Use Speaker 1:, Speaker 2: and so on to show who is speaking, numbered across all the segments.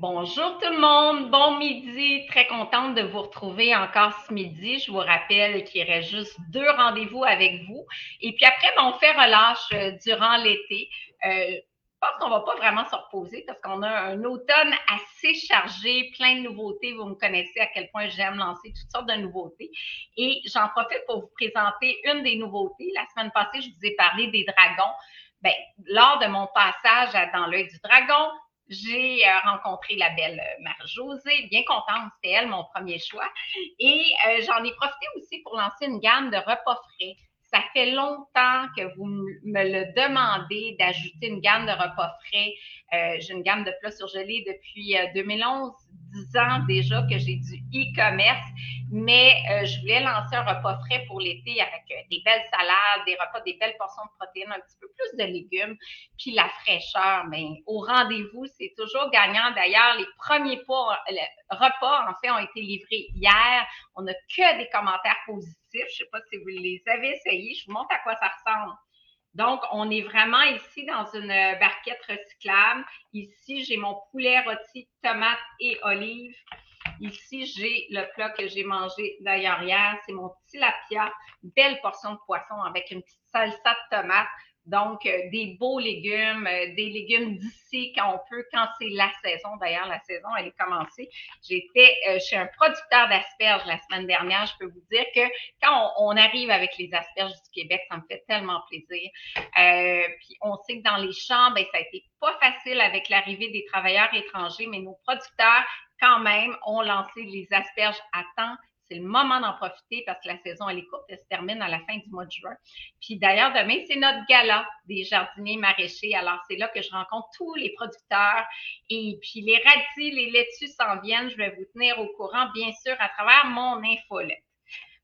Speaker 1: Bonjour tout le monde, bon midi, très contente de vous retrouver encore ce midi. Je vous rappelle qu'il y aurait juste deux rendez-vous avec vous. Et puis après, ben, on fait relâche euh, durant l'été. Euh, je pense qu'on va pas vraiment se reposer parce qu'on a un automne assez chargé, plein de nouveautés. Vous me connaissez à quel point j'aime lancer toutes sortes de nouveautés. Et j'en profite pour vous présenter une des nouveautés. La semaine passée, je vous ai parlé des dragons. Ben, lors de mon passage dans l'œil du dragon, j'ai euh, rencontré la belle euh, Marie-Josée, bien contente, c'était elle mon premier choix. Et euh, j'en ai profité aussi pour lancer une gamme de repas frais. Ça fait longtemps que vous me le demandez d'ajouter une gamme de repas frais. j'ai une gamme de plats surgelés depuis 2011 10 ans déjà que j'ai du e-commerce, mais euh, je voulais lancer un repas frais pour l'été avec euh, des belles salades, des repas, des belles portions de protéines, un petit peu plus de légumes, puis la fraîcheur. Mais au rendez-vous, c'est toujours gagnant. D'ailleurs, les premiers repas, en fait, ont été livrés hier. On n'a que des commentaires positifs. Je ne sais pas si vous les avez essayés. Je vous montre à quoi ça ressemble. Donc, on est vraiment ici dans une euh, barquette recyclable. Ici, j'ai mon poulet rôti, tomate et olive. Ici, j'ai le plat que j'ai mangé d'ailleurs hier. C'est mon tilapia, belle portion de poisson avec une petite salsa de tomate. Donc, euh, des beaux légumes, euh, des légumes d'ici quand on peut, quand c'est la saison. D'ailleurs, la saison, elle est commencée. J'étais euh, chez un producteur d'asperges la semaine dernière. Je peux vous dire que quand on, arrive avec les asperges du Québec, ça me fait tellement plaisir. puis, on sait que dans les champs, ben, ça a été pas facile avec l'arrivée des travailleurs étrangers, mais nos producteurs, quand même, ont lancé les asperges à temps c'est le moment d'en profiter parce que la saison, elle est courte, elle se termine à la fin du mois de juin. Puis d'ailleurs, demain, c'est notre gala des jardiniers maraîchers. Alors, c'est là que je rencontre tous les producteurs. Et puis, les radis, les laitues s'en viennent. Je vais vous tenir au courant, bien sûr, à travers mon infolette.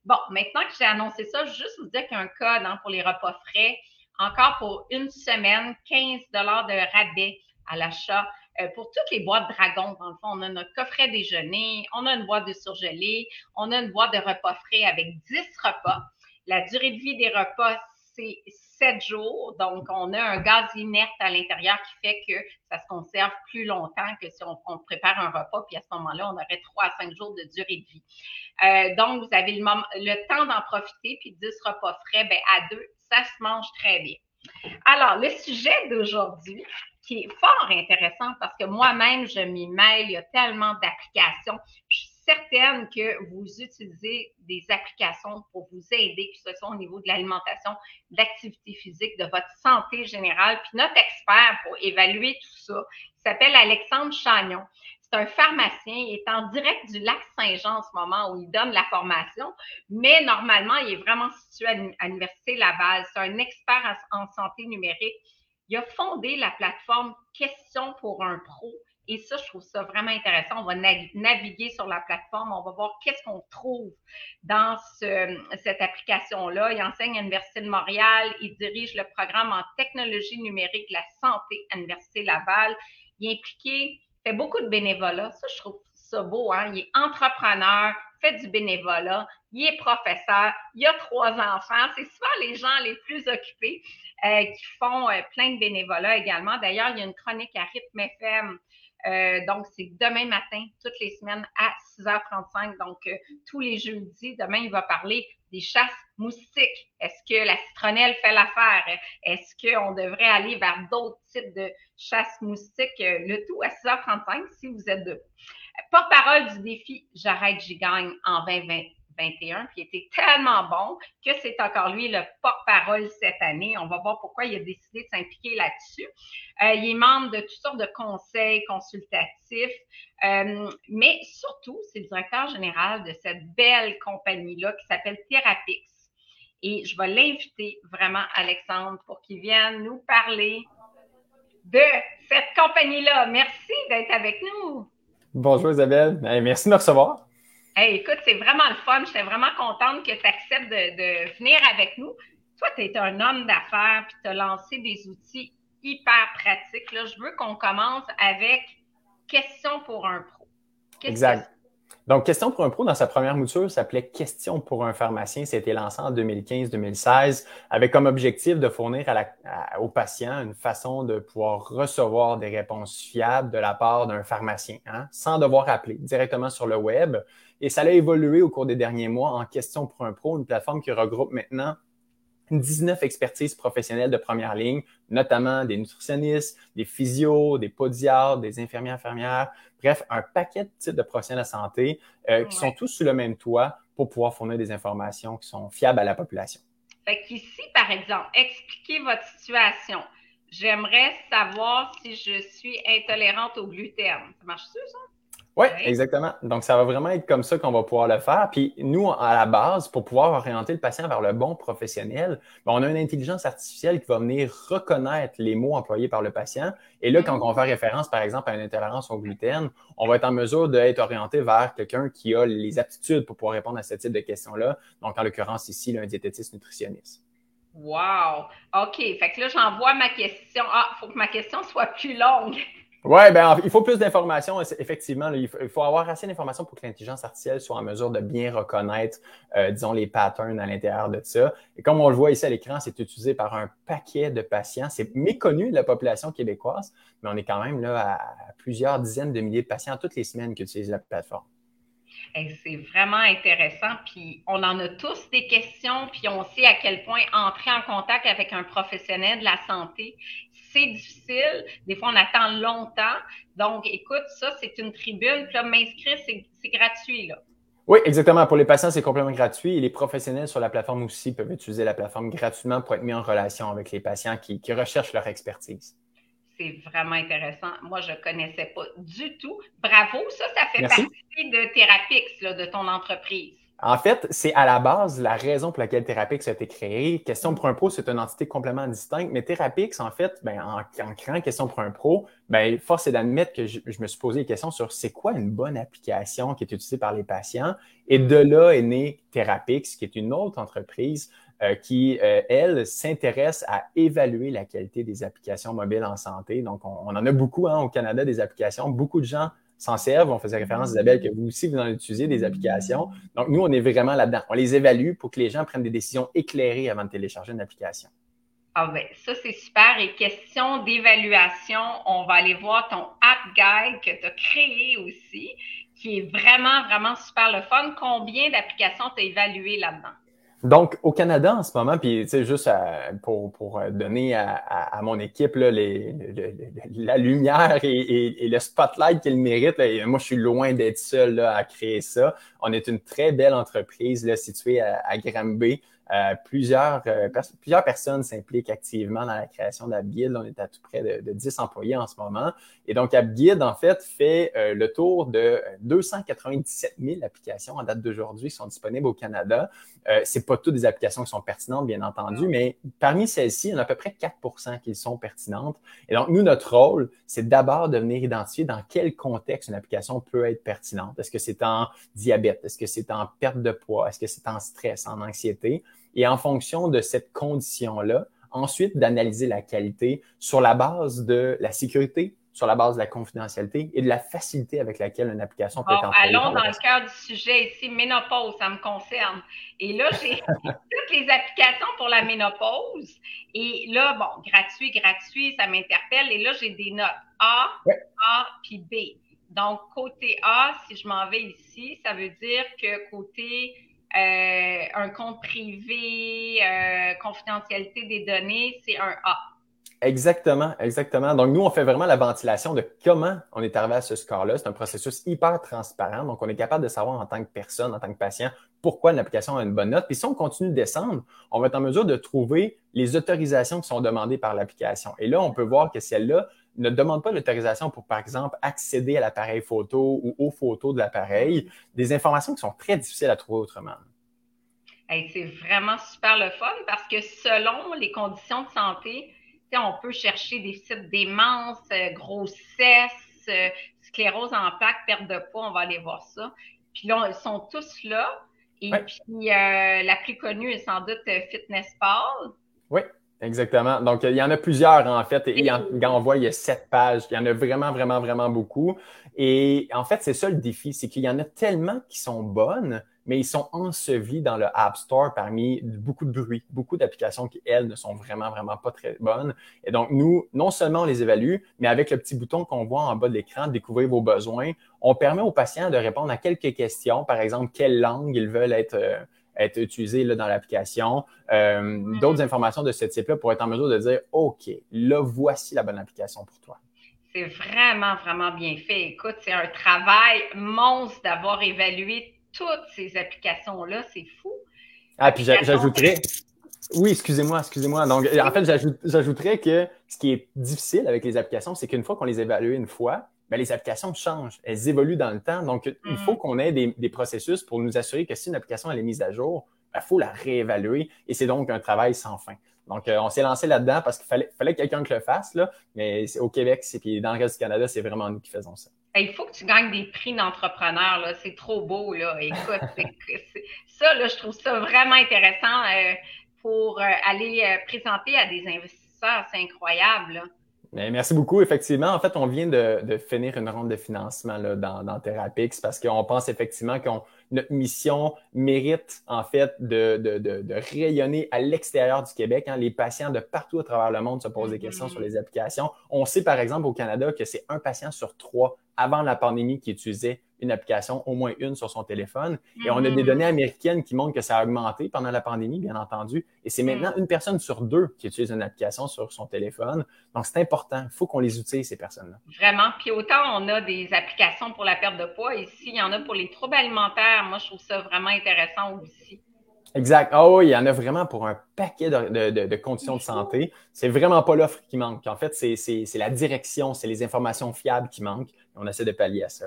Speaker 1: Bon, maintenant que j'ai annoncé ça, je juste vous dire qu'il y a code hein, pour les repas frais. Encore pour une semaine, 15 de rabais à l'achat euh, pour toutes les boîtes Dragon, dans le fond, on a notre coffret déjeuner, on a une boîte de surgelés, on a une boîte de repas frais avec 10 repas. La durée de vie des repas, c'est 7 jours. Donc, on a un gaz inerte à l'intérieur qui fait que ça se conserve plus longtemps que si on, prépare un repas. Puis à ce moment-là, on aurait 3 à 5 jours de durée de vie. Euh, donc, vous avez le, le temps d'en profiter. Puis 10 repas frais, ben, à deux, ça se mange très bien. Alors, le sujet d'aujourd'hui, qui est fort intéressant parce que moi-même, je m'y mêle, il y a tellement d'applications. Je suis certaine que vous utilisez des applications pour vous aider, que ce soit au niveau de l'alimentation, de l'activité physique, de votre santé générale. Puis notre expert pour évaluer tout ça, s'appelle Alexandre Chagnon. Un pharmacien, il est en direct du lac Saint-Jean en ce moment où il donne la formation, mais normalement, il est vraiment situé à l'Université Laval. C'est un expert en santé numérique il a fondé la plateforme Question pour un pro. Et ça, je trouve ça vraiment intéressant. On va naviguer sur la plateforme, on va voir qu'est-ce qu'on trouve dans cette application-là. Il enseigne à l'Université de Montréal, il dirige le programme en technologie numérique la santé à l'Université Laval. Il est impliqué, fait beaucoup de bénévolat. Ça, je trouve ça beau. Hein? Il est entrepreneur, fait du bénévolat, il est professeur, il a trois enfants. C'est souvent les gens les plus occupés euh, qui font euh, plein de bénévolat également. D'ailleurs, il y a une chronique à Rythme FM. Euh, donc, c'est demain matin, toutes les semaines à 6h35. Donc, tous les jeudis, demain, il va parler des chasses moustiques. Est-ce que la citronnelle fait l'affaire? Est-ce qu'on devrait aller vers d'autres types de chasses moustiques? Le tout à 6h35 si vous êtes debout porte-parole du défi J'arrête, j'y gagne en 2021, puis il était tellement bon que c'est encore lui le porte-parole cette année. On va voir pourquoi il a décidé de s'impliquer là-dessus. Euh, il est membre de toutes sortes de conseils consultatifs, euh, mais surtout, c'est le directeur général de cette belle compagnie-là qui s'appelle Therapix. Et je vais l'inviter vraiment, Alexandre, pour qu'il vienne nous parler de cette compagnie-là. Merci d'être avec nous.
Speaker 2: Bonjour Isabelle, merci de me recevoir.
Speaker 1: Hey, écoute, c'est vraiment le fun. J'étais vraiment contente que tu acceptes de, venir avec nous. Toi, tu es un homme d'affaires puis tu as lancé des outils hyper pratiques. Là, je veux qu'on commence avec question pour un pro.
Speaker 2: Exact. Donc, Question pour un pro, dans sa première mouture, s'appelait Question pour un pharmacien. C'était lancé en 2015-2016 avec comme objectif de fournir à aux patients une façon de pouvoir recevoir des réponses fiables de la part d'un pharmacien, hein, sans devoir appeler directement sur le web. Et ça a évolué au cours des derniers mois en Question pour un pro, une plateforme qui regroupe maintenant 19 expertises professionnelles de première ligne, notamment des nutritionnistes, des physios, des podiatres, des infirmières infirmières, bref, un paquet de types de professionnels de santé euh, qui sont tous sous le même toit pour pouvoir fournir des informations qui sont fiables à la population.
Speaker 1: Fait qu'ici, par exemple, expliquez votre situation. J'aimerais savoir si je suis intolérante au gluten. Ça marche-tu, ça?
Speaker 2: Oui, exactement. Donc, ça va vraiment être comme ça qu'on va pouvoir le faire. Puis, nous, à la base, pour pouvoir orienter le patient vers le bon professionnel, ben, on a une intelligence artificielle qui va venir reconnaître les mots employés par le patient. Et là, quand on fait référence, par exemple, à une intolérance au gluten, on va être en mesure d'être orienté vers quelqu'un qui a les aptitudes pour pouvoir répondre à ce type de questions-là. Donc, en l'occurrence, ici, un diététiste nutritionniste.
Speaker 1: Wow! OK. Fait que là, j'envoie ma question. Ah, il faut que ma question soit plus longue.
Speaker 2: Oui, ben, il faut plus d'informations. Effectivement, il, faut, avoir assez d'informations pour que l'intelligence artificielle soit en mesure de bien reconnaître, euh, disons, les patterns à l'intérieur de ça. Et comme on le voit ici à l'écran, c'est utilisé par un paquet de patients. C'est méconnu de la population québécoise, mais on est quand même là à plusieurs dizaines de milliers de patients toutes les semaines qui utilisent la plateforme.
Speaker 1: C'est vraiment intéressant. Puis on en a tous des questions, puis on sait à quel point entrer en contact avec un professionnel de la santé, c'est difficile. Des fois, on attend longtemps. Donc, écoute, ça, c'est une tribune. Puis là, m'inscrire, c'est gratuit, là.
Speaker 2: Oui, exactement. Pour les patients, c'est complètement gratuit. Et les professionnels sur la plateforme aussi peuvent utiliser la plateforme gratuitement pour être mis en relation avec les patients qui, recherchent leur expertise.
Speaker 1: C'est vraiment intéressant. Moi, je ne connaissais pas du tout. Bravo, ça, ça fait partie de Therapix, là, de ton entreprise.
Speaker 2: En fait, c'est à la base la raison pour laquelle Therapix a été créé. Question pour un pro, c'est une entité complètement distincte, mais Therapix, en fait, ben, en, créant Question pour un pro, ben, force est d'admettre que je, me suis posé des questions sur c'est quoi une bonne application qui est utilisée par les patients? Et de là est né Therapix, qui est une autre entreprise euh, qui, euh, elle, s'intéresse à évaluer la qualité des applications mobiles en santé. Donc, on, en a beaucoup hein, au Canada, des applications. Beaucoup de gens s'en servent. On faisait référence, Isabelle, que vous aussi, vous en utilisez des applications. Donc, nous, on est vraiment là-dedans. On les évalue pour que les gens prennent des décisions éclairées avant de télécharger une application.
Speaker 1: Ah ben, ça, c'est super. Et question d'évaluation, on va aller voir ton app guide que tu as créé aussi, qui est vraiment, vraiment super le fun. Combien d'applications tu as évaluées là-dedans?
Speaker 2: Donc, au Canada en ce moment, puis tu sais, juste pour, pour donner à, à, mon équipe la lumière et, et, le spotlight qu'elle mérite, moi, je suis loin d'être seul là, à créer ça. On est une très belle entreprise là, située à, à Granby. Euh, plusieurs, euh, plusieurs personnes s'impliquent activement dans la création d'AppGuide. On est à tout près de, de, 10 employés en ce moment. Et donc, AppGuide, en fait, fait euh, le tour de 297 000 applications en date d'aujourd'hui qui sont disponibles au Canada. Euh, c'est pas toutes des applications qui sont pertinentes, bien entendu, mais parmi celles-ci, il y en a à peu près 4 qui sont pertinentes. Et donc, nous, notre rôle, c'est d'abord de venir identifier dans quel contexte une application peut être pertinente. Est-ce que c'est en diabète? Est-ce que c'est en perte de poids? Est-ce que c'est en stress, en anxiété? Et en fonction de cette condition-là, ensuite d'analyser la qualité sur la base de la sécurité, sur la base de la confidentialité et de la facilité avec laquelle une application peut être
Speaker 1: employée. Allons dans le cœur du sujet ici, ménopause, ça me concerne. Et là, j'ai toutes les applications pour la ménopause. Et là, bon, gratuit, gratuit, ça m'interpelle. Et là, j'ai des notes A, A, puis B. Donc, côté A, si je m'en vais ici, ça veut dire que côté euh, un compte privé, euh, confidentialité des données, c'est un A.
Speaker 2: Exactement, exactement. Donc, nous, on fait vraiment la ventilation de comment on est arrivé à ce score-là. C'est un processus hyper transparent. Donc, on est capable de savoir en tant que personne, en tant que patient, pourquoi une application a une bonne note. Puis, si on continue de descendre, on va être en mesure de trouver les autorisations qui sont demandées par l'application. Et là, on peut voir que celle-là ne demande pas l'autorisation pour, par exemple, accéder à l'appareil photo ou aux photos de l'appareil, des informations qui sont très difficiles à trouver autrement.
Speaker 1: c'est vraiment super le fun parce que selon les conditions de santé, on peut chercher des sites démence, euh, grossesse, euh, sclérose en plaques, perte de poids, on va aller voir ça. Puis là, ils sont tous là. Et puis, euh, la plus connue est sans doute Fitness Pal.
Speaker 2: Oui. Exactement. Donc, il y en a plusieurs, en fait. Et quand on voit, il y a sept pages. Il y en a vraiment, vraiment, vraiment beaucoup. Et en fait, c'est ça le défi, c'est qu'il y en a tellement qui sont bonnes, mais ils sont ensevelis dans le App Store parmi beaucoup de bruit, beaucoup d'applications qui, elles, ne sont vraiment, vraiment pas très bonnes. Et donc, nous, non seulement on les évalue, mais avec le petit bouton qu'on voit en bas de l'écran, découvrir vos besoins, on permet aux patients de répondre à quelques questions. Par exemple, quelle langue ils veulent être, euh, être utilisés là, dans l'application. Euh, mm-hmm. D'autres informations de ce type-là pour être en mesure de dire, OK, là, voici la bonne application pour toi.
Speaker 1: C'est vraiment, vraiment bien fait. Écoute, c'est un travail monstre d'avoir évalué toutes ces applications-là. C'est fou.
Speaker 2: Ah, puis j'ajouterais. Oui, excusez-moi, excusez-moi. Donc, en fait, j'ajouterais que ce qui est difficile avec les applications, c'est qu'une fois qu'on les évalue une fois, ben, les applications changent, elles évoluent dans le temps. Donc, il mm. faut qu'on ait des, processus pour nous assurer que si une application elle est mise à jour, il ben, faut la réévaluer et c'est donc un travail sans fin. Donc, euh, on s'est lancé là-dedans parce qu'il fallait, fallait quelqu'un qui le fasse, là, mais au Québec, puis dans le reste du Canada, c'est vraiment nous qui faisons ça.
Speaker 1: Il faut que tu gagnes des prix d'entrepreneur, là. C'est trop beau, là. Écoute, ça, là, je trouve ça vraiment intéressant euh, pour euh, aller présenter à des investisseurs. C'est incroyable,
Speaker 2: merci beaucoup. Effectivement, en fait, on vient de, finir une ronde de financement là, dans, dans Therapix parce qu'on pense effectivement que notre mission mérite en fait de, de, rayonner à l'extérieur du Québec. Hein. Les patients de partout à travers le monde se posent des questions sur les applications. On sait par exemple au Canada que c'est un patient sur trois avant la pandémie qui utilisait une application, au moins une sur son téléphone. Et on a des mm-hmm. données américaines qui montrent que ça a augmenté pendant la pandémie, bien entendu. Et c'est maintenant mm. une personne sur deux qui utilise une application sur son téléphone. Donc, c'est important. Il faut qu'on les utilise, ces personnes-là.
Speaker 1: Vraiment. Puis autant on a des applications pour la perte de poids, ici, il y en a pour les troubles alimentaires. Moi, je trouve ça vraiment intéressant aussi.
Speaker 2: Exact. Ah oui, il y en a vraiment pour un paquet de, conditions de santé. C'est vraiment pas l'offre qui manque. En fait, c'est la direction, c'est les informations fiables qui manquent. On essaie de pallier à ça.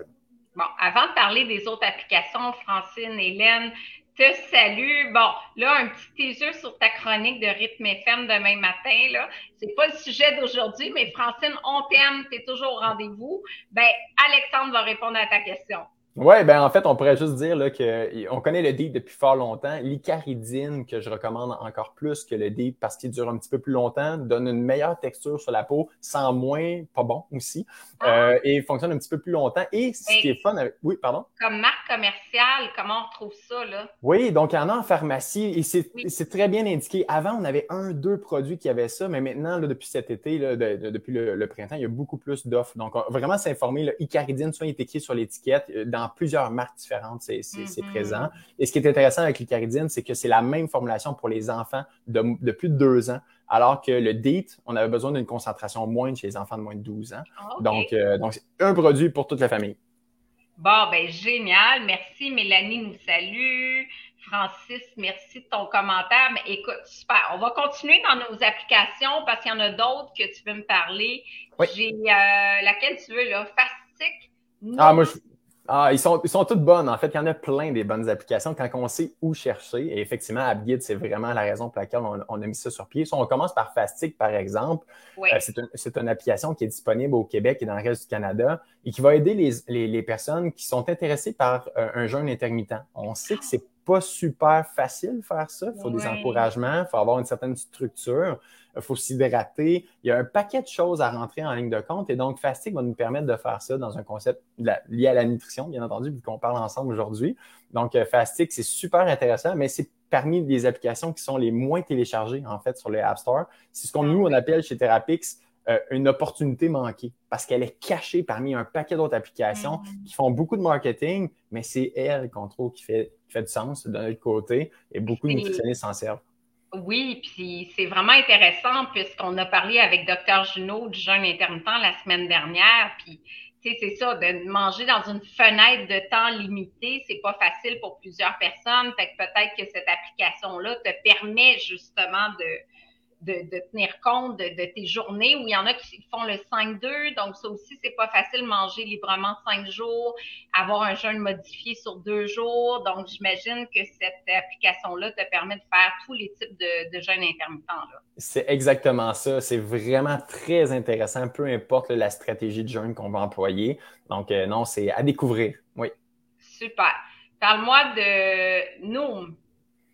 Speaker 1: Bon, avant de parler des autres applications, Francine, Hélène, te salue. Bon, là, un petit teaser sur ta chronique de rythme FM demain matin. Là, c'est pas le sujet d'aujourd'hui, mais Francine, on t'aime, tu es toujours au rendez-vous. Ben, Alexandre va répondre à ta question.
Speaker 2: Oui, ben en fait, on pourrait juste dire là, que on connaît le deep depuis fort longtemps. L'icaridine, que je recommande encore plus que le deep parce qu'il dure un petit peu plus longtemps, donne une meilleure texture sur la peau, sans moins pas bon aussi, ah. euh, et fonctionne un petit peu plus longtemps. Et ce qui est fun avec... Oui, pardon?
Speaker 1: Comme marque commerciale, comment on retrouve ça, là?
Speaker 2: Oui, donc il y en a en pharmacie et c'est très bien indiqué. Avant, on avait un, deux produits qui avaient ça, mais maintenant, là, depuis cet été, là, depuis le, printemps, il y a beaucoup plus d'offres. Donc, vraiment s'informer, Icaridine, soit il est écrit sur l'étiquette, euh, dans plusieurs marques différentes, c'est mm-hmm. présent. Et ce qui est intéressant avec l'icaridine, c'est que c'est la même formulation pour les enfants de, plus de deux ans, alors que le DEET, on avait besoin d'une concentration moindre chez les enfants de moins de 12 ans. Ah, donc, euh, donc c'est un produit pour toute la famille.
Speaker 1: Bon, ben génial. Merci. Mélanie nous salue. Francis, merci de ton commentaire. Mais écoute, super. On va continuer dans nos applications parce qu'il y en a d'autres que tu veux me parler. J'ai euh, laquelle tu veux, là? Fastic?
Speaker 2: Ah, moi, je, ah, ils sont, ils sont toutes bonnes. En fait, il y en a plein des bonnes applications quand on sait où chercher. Et effectivement, AppGuide, c'est vraiment la raison pour laquelle on, a mis ça sur pied. Si on commence par Fastic, par exemple, euh, c'est une application qui est disponible au Québec et dans le reste du Canada et qui va aider les, les, personnes qui sont intéressées par euh, un jeûne intermittent. On sait que c'est pas super facile de faire ça. Il faut des encouragements, il faut avoir une certaine structure, il faut s'hydrater. Il y a un paquet de choses à rentrer en ligne de compte et donc Fastic va nous permettre de faire ça dans un concept lié à la nutrition, bien entendu, vu qu'on parle ensemble aujourd'hui. Donc euh, Fastic, c'est super intéressant, mais c'est parmi les applications qui sont les moins téléchargées en fait sur les App Store. C'est ce qu'on nous on appelle chez Therapix euh, une opportunité manquée parce qu'elle est cachée parmi un paquet d'autres applications mm. qui font beaucoup de marketing, mais c'est elle qu'on trouve qui fait fait du sens de notre côté et beaucoup de nutritionnistes s'en servent.
Speaker 1: Oui, puis c'est vraiment intéressant puisqu'on a parlé avec Dr Junot du jeûne intermittent la semaine dernière, puis c'est ça, de manger dans une fenêtre de temps limitée, c'est pas facile pour plusieurs personnes. Fait que peut-être que cette application-là te permet justement de, de, tenir compte de, tes journées où il y en a qui font le 5-2. Donc, ça aussi, c'est pas facile manger librement 5 jours, avoir un jeûne modifié sur deux jours. Donc, j'imagine que cette application-là te permet de faire tous les types de, de jeûnes intermittents.
Speaker 2: C'est exactement ça. C'est vraiment très intéressant, peu importe la stratégie de jeûne qu'on va employer. Donc, euh, non, c'est à découvrir. Oui.
Speaker 1: Super. Parle-moi de Noom.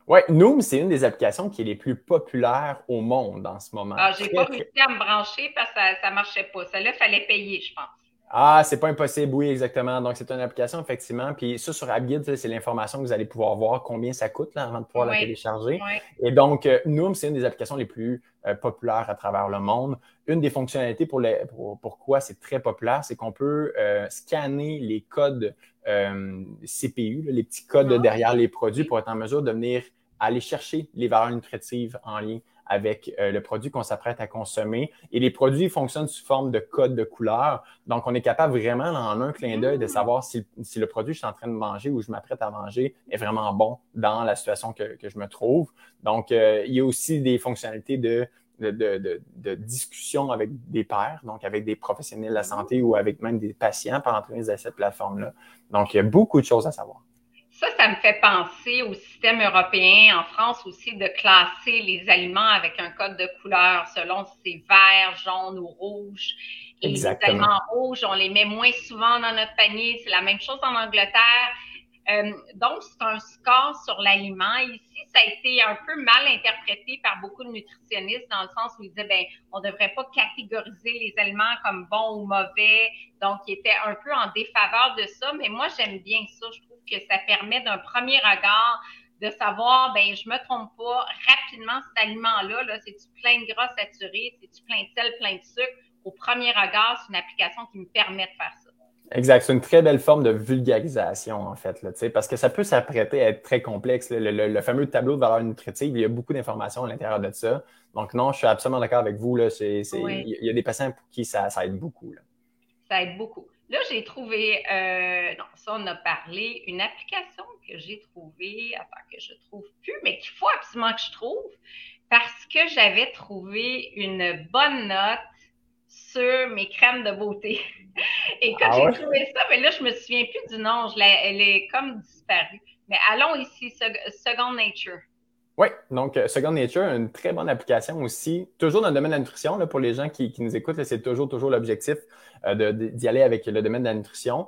Speaker 2: Oui, Noom, c'est une des applications qui est les plus populaires au monde en ce moment.
Speaker 1: Ah, j'ai pas réussi à me brancher parce que ça, ne marchait pas. Celle-là, il fallait payer, je pense.
Speaker 2: Ah, c'est pas impossible, oui, exactement. Donc, c'est une application, effectivement. Puis ça, sur AppGuide, c'est l'information que vous allez pouvoir voir combien ça coûte là, avant de pouvoir la télécharger. Et donc, euh, Noom, c'est une des applications les plus euh, populaires à travers le monde. Une des fonctionnalités pour, les, pour pourquoi c'est très populaire, c'est qu'on peut euh, scanner les codes CPU, les petits codes ah. derrière les produits pour être en mesure de venir aller chercher les valeurs nutritives en lien avec euh, le produit qu'on s'apprête à consommer. Et les produits fonctionnent sous forme de code de couleur. Donc, on est capable vraiment, en un clin d'œil, de savoir si, le produit que je suis en train de manger ou je m'apprête à manger est vraiment bon dans la situation que, je me trouve. Donc, euh, il y a aussi des fonctionnalités de, de, discussion avec des pairs, donc avec des professionnels de la santé ou avec même des patients par l'entremise de cette plateforme-là. Donc, il y a beaucoup de choses à savoir.
Speaker 1: Ça, ça me fait penser au système européen, en France aussi, de classer les aliments avec un code de couleur selon si c'est vert, jaune ou rouge. Et les aliments rouges, on les met moins souvent dans notre panier. C'est la même chose en Angleterre. Euh, donc, c'est un score sur l'aliment. Ici, ça a été un peu mal interprété par beaucoup de nutritionnistes dans le sens où ils disaient, ben, on ne devrait pas catégoriser les aliments comme bons ou mauvais. Donc, ils étaient un peu en défaveur de ça. Mais moi, j'aime bien ça. Je trouve que ça permet d'un premier regard de savoir, ben, je me trompe pas, rapidement, cet aliment-là, -là, c'est-tu plein de gras saturés, c'est-tu plein de sel, plein de sucre? Au premier regard, c'est une application qui me permet de faire ça.
Speaker 2: Exact. C'est une très belle forme de vulgarisation, en fait, là, parce que ça peut s'apprêter à être très complexe. Le, fameux tableau de valeur nutritive, il y a beaucoup d'informations à l'intérieur de ça. Donc, non, je suis absolument d'accord avec vous. Là, Il y a des patients pour qui ça, aide beaucoup.
Speaker 1: Ça aide beaucoup. Là, j'ai trouvé, euh, non, ça, on a parlé, une application que j'ai trouvée, enfin, que je trouve plus, mais qu'il faut absolument que je trouve, parce que j'avais trouvé une bonne note sur mes crèmes de beauté. Et quand ah j'ai trouvé ça, mais là, je me souviens plus du nom. Je elle est comme disparue. Mais allons ici, Second Nature.
Speaker 2: Oui, donc euh, Second Nature, une très bonne application aussi, toujours dans le domaine de la nutrition. Là, pour les gens qui, nous écoutent, c'est toujours, toujours l'objectif euh, d'y aller avec le domaine de la nutrition.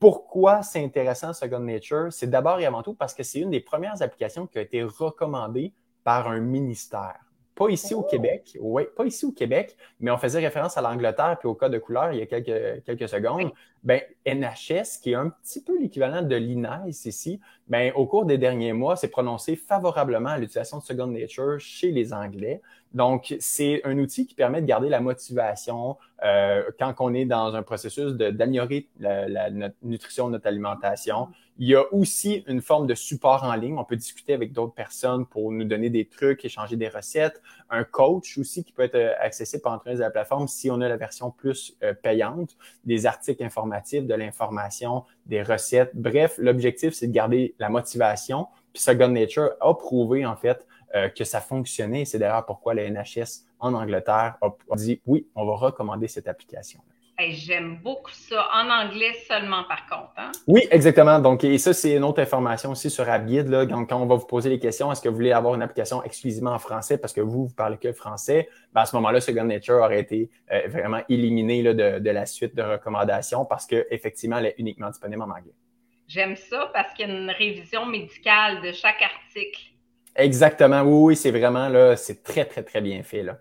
Speaker 2: Pourquoi c'est intéressant, Second Nature? C'est d'abord et avant tout parce que c'est une des premières applications qui a été recommandée par un ministère. Pas ici au! Québec, oui, pas ici au Québec, mais on faisait référence à l'Angleterre puis au code de couleur il y a quelques, quelques secondes. Ben, NHS, qui est un petit peu l'équivalent de l'INAIS ici, ben, au cours des derniers mois, s'est prononcé favorablement à l'utilisation de Second Nature chez les Anglais. Donc, c'est un outil qui permet de garder la motivation euh, quand on est dans un processus d'améliorer la, notre nutrition, notre alimentation. Il y a aussi une forme de support en ligne. On peut discuter avec d'autres personnes pour nous donner des trucs, échanger des recettes. Un coach aussi qui peut être euh, accessible par l'entreprise de la plateforme si on a la version plus euh, payante, des articles informatifs, de l'information, des recettes. Bref, l'objectif, c'est de garder la motivation. Puis Second Nature a prouvé, en fait, euh, que ça fonctionnait. C'est d'ailleurs pourquoi la NHS en Angleterre a, dit oui, on va recommander cette application.
Speaker 1: J'aime beaucoup ça. En anglais seulement, par contre. Hein?
Speaker 2: Oui, exactement. Donc, et ça, c'est une autre information aussi sur AppGuide. Là. Donc, quand on va vous poser les questions, est-ce que vous voulez avoir une application exclusivement en français parce que vous, vous parlez que français? Ben, à ce moment-là, Second Nature aurait été euh, vraiment éliminé là, de, de, la suite de recommandations parce qu'effectivement, elle est uniquement disponible en anglais.
Speaker 1: J'aime ça parce qu'il y a une révision médicale de chaque article.
Speaker 2: Exactement. Oui, oui, c'est vraiment là, c'est très, très, très bien fait. Là.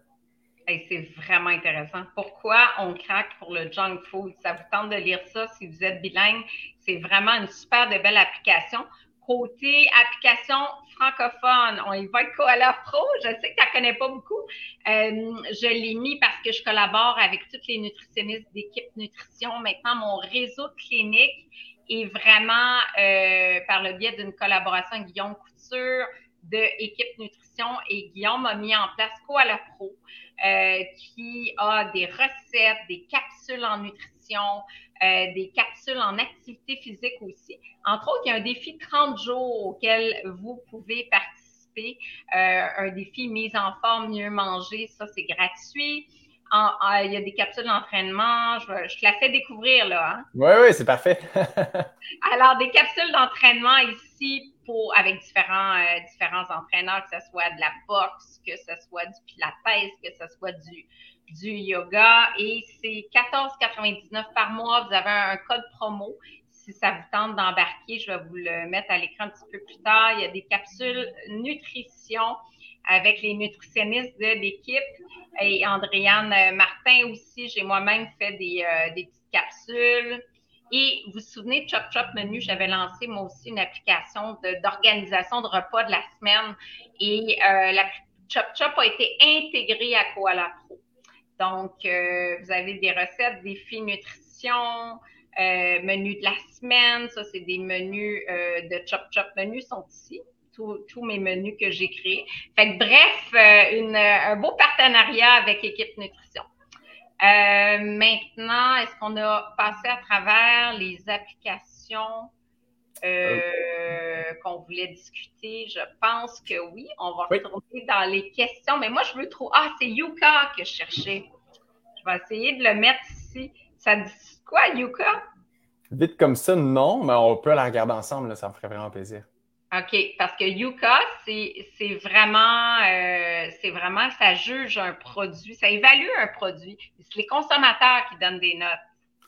Speaker 1: c'est vraiment intéressant. Pourquoi on craque pour le junk food? Ça vous tente de lire ça si vous êtes bilingue. C'est vraiment une super de belle application. Côté application francophone, on y va avec Koala Pro. Je sais que tu ne connais pas beaucoup. Euh, je l'ai mis parce que je collabore avec toutes les nutritionnistes d'équipe nutrition. Maintenant, mon réseau clinique est vraiment euh, par le biais d'une collaboration avec Guillaume Couture, de Équipe Nutrition et Guillaume a mis en place Koala Pro, euh, qui a des recettes, des capsules en nutrition, euh, des capsules en activité physique aussi. Entre autres, il y a un défi 30 jours auquel vous pouvez participer, euh, un défi mise en forme, mieux manger, ça c'est gratuit. Il y a des capsules d'entraînement. Je, je, te la fais découvrir là. Hein?
Speaker 2: Oui, oui, c'est parfait.
Speaker 1: Alors, des capsules d'entraînement ici avec différents, euh, différents entraîneurs, que ce soit de la boxe, que ce soit du pilates, que ce soit du, du yoga. Et c'est 14,99 par mois. Vous avez un code promo. si ça vous tente d'embarquer, je vais vous le mettre à l'écran un petit peu plus tard. Il y a des capsules nutrition avec les nutritionnistes de l'équipe et Andréane Martin aussi. J'ai moi-même fait des, euh, des petites capsules. Et vous vous souvenez de Chop Chop Menu, j'avais lancé moi aussi une application d'organisation de, repas de la semaine et euh, la Chop Chop a été intégrée à Koala Pro. Donc, euh, vous avez des recettes, des filles nutrition, euh, menus de la semaine, ça c'est des menus euh, de Chop Chop Menu sont ici. Tous, mes menus que j'ai créés. Fait que, bref, euh, une, un beau partenariat avec Équipe Nutrition. Euh, maintenant, est-ce qu'on a passé à travers les applications euh, qu'on voulait discuter? Je pense que oui. On va retourner dans les questions. Mais moi, je veux trop. Ah, c'est Yuka que je cherchais. Je vais essayer de le mettre ici. Ça dit quoi, Yuka?
Speaker 2: Vite comme ça, non, mais on peut la regarder ensemble. Là, ça me ferait vraiment plaisir.
Speaker 1: OK, parce que Yuka, c'est vraiment, euh, c'est vraiment, ça juge un produit, ça évalue un produit. C'est les consommateurs qui donnent des notes.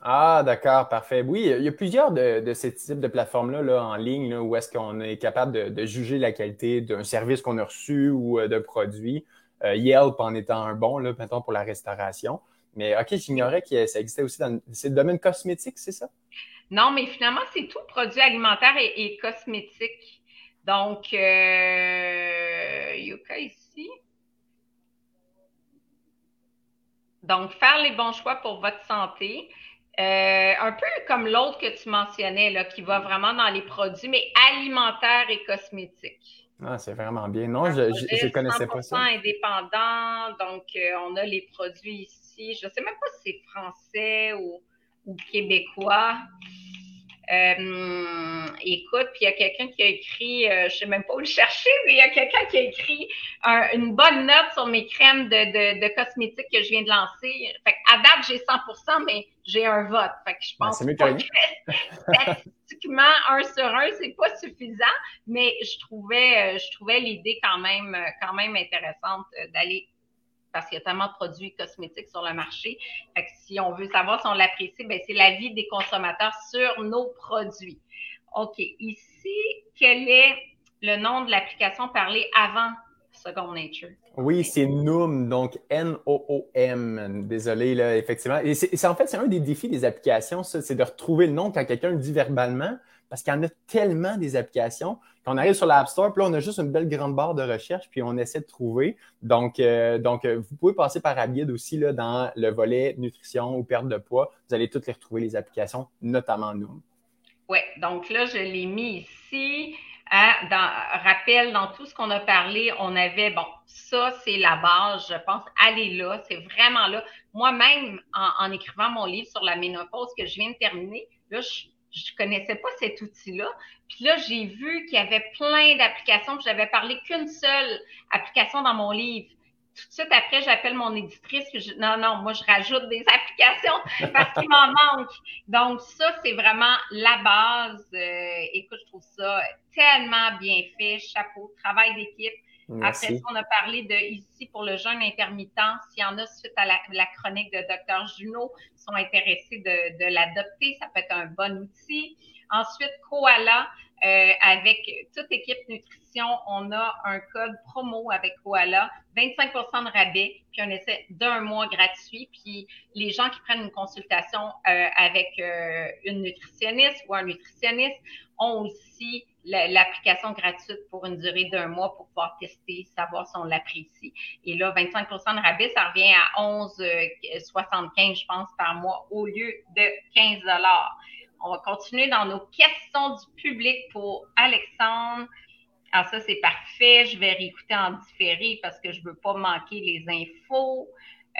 Speaker 2: Ah, d'accord, parfait. Oui, il y a plusieurs de, de ces types de plateformes-là là, en ligne là, où est-ce qu'on est capable de, de juger la qualité d'un service qu'on a reçu ou euh, d'un produit. Euh, Yelp en étant un bon, là, maintenant pour la restauration. Mais OK, j'ignorais que ça existait aussi dans le domaine cosmétique, c'est ça?
Speaker 1: Non, mais finalement, c'est tout produit alimentaire et, et cosmétique. Donc, euh, Yuka ici. Donc, faire les bons choix pour votre santé. Euh, un peu comme l'autre que tu mentionnais, là, qui va vraiment dans les produits, mais alimentaires et cosmétiques.
Speaker 2: Ah, c'est vraiment bien. Non, je ne connaissais pas ça.
Speaker 1: indépendant, donc euh, on a les produits ici. Je ne sais même pas si c'est français ou, ou québécois. Euh, écoute, puis il y a quelqu'un qui a écrit, euh, je sais même pas où le chercher, mais il y a quelqu'un qui a écrit une bonne note sur mes crèmes de, de, cosmétiques que je viens de lancer. Fait à date, j'ai 100 mais j'ai un vote. Fait que je ben, pense que statistiquement, un sur un, c'est pas suffisant, mais je trouvais, euh, je trouvais l'idée quand même, quand même intéressante d'aller parce qu'il y a tellement de produits cosmétiques sur le marché. Si on veut savoir si on l'apprécie, ben c'est l'avis des consommateurs sur nos produits. OK. Ici, quel est le nom de l'application parlée avant Second Nature?
Speaker 2: Oui, c'est Noom, donc N-O-O-M. Désolé, là, effectivement. Et c'est, en fait, c'est un des défis des applications, ça, c'est de retrouver le nom quand quelqu'un le dit verbalement parce qu'il y en a tellement des applications qu'on arrive sur l'App Store, puis là, on a juste une belle grande barre de recherche, puis on essaie de trouver. Donc, euh, donc euh, vous pouvez passer par Abide aussi là, dans le volet nutrition ou perte de poids. Vous allez toutes les retrouver, les applications, notamment nous.
Speaker 1: Oui, donc là, je l'ai mis ici. Hein, rappel, dans tout ce qu'on a parlé, on avait, bon, ça, c'est la base, je pense. Allez là, c'est vraiment là. Moi-même, en, en, écrivant mon livre sur la ménopause que je viens de terminer, là, je, je connaissais pas cet outil-là. Puis là, j'ai vu qu'il y avait plein d'applications. Je n'avais parlé qu'une seule application dans mon livre. Tout de suite après, j'appelle mon éditrice. je, non, non, moi, je rajoute des applications parce qu'il m'en manque. Donc, ça, c'est vraiment la base. Euh, écoute, je trouve ça tellement bien fait. Chapeau, travail d'équipe. Après ça, on a parlé de ici pour le jeûne intermittent. S'il y en a suite à la, chronique de Dr. Junot sont intéressés de, de l'adopter, ça peut être un bon outil. Ensuite, Koala, euh, avec toute équipe nutrition, on a un code promo avec Koala, 25% de rabais, puis on essaie d'un mois gratuit. Puis les gens qui prennent une consultation euh, avec euh, une nutritionniste ou un nutritionniste ont aussi l'application gratuite pour une durée d'un mois pour pouvoir tester, savoir si on l'apprécie. Et là, 25% de rabais, ça revient à 11,75, je pense, par mois au lieu de 15 On va continuer dans nos questions du public pour Alexandre. Ah, ça, c'est parfait. Je vais réécouter en différé parce que je ne veux pas manquer les infos.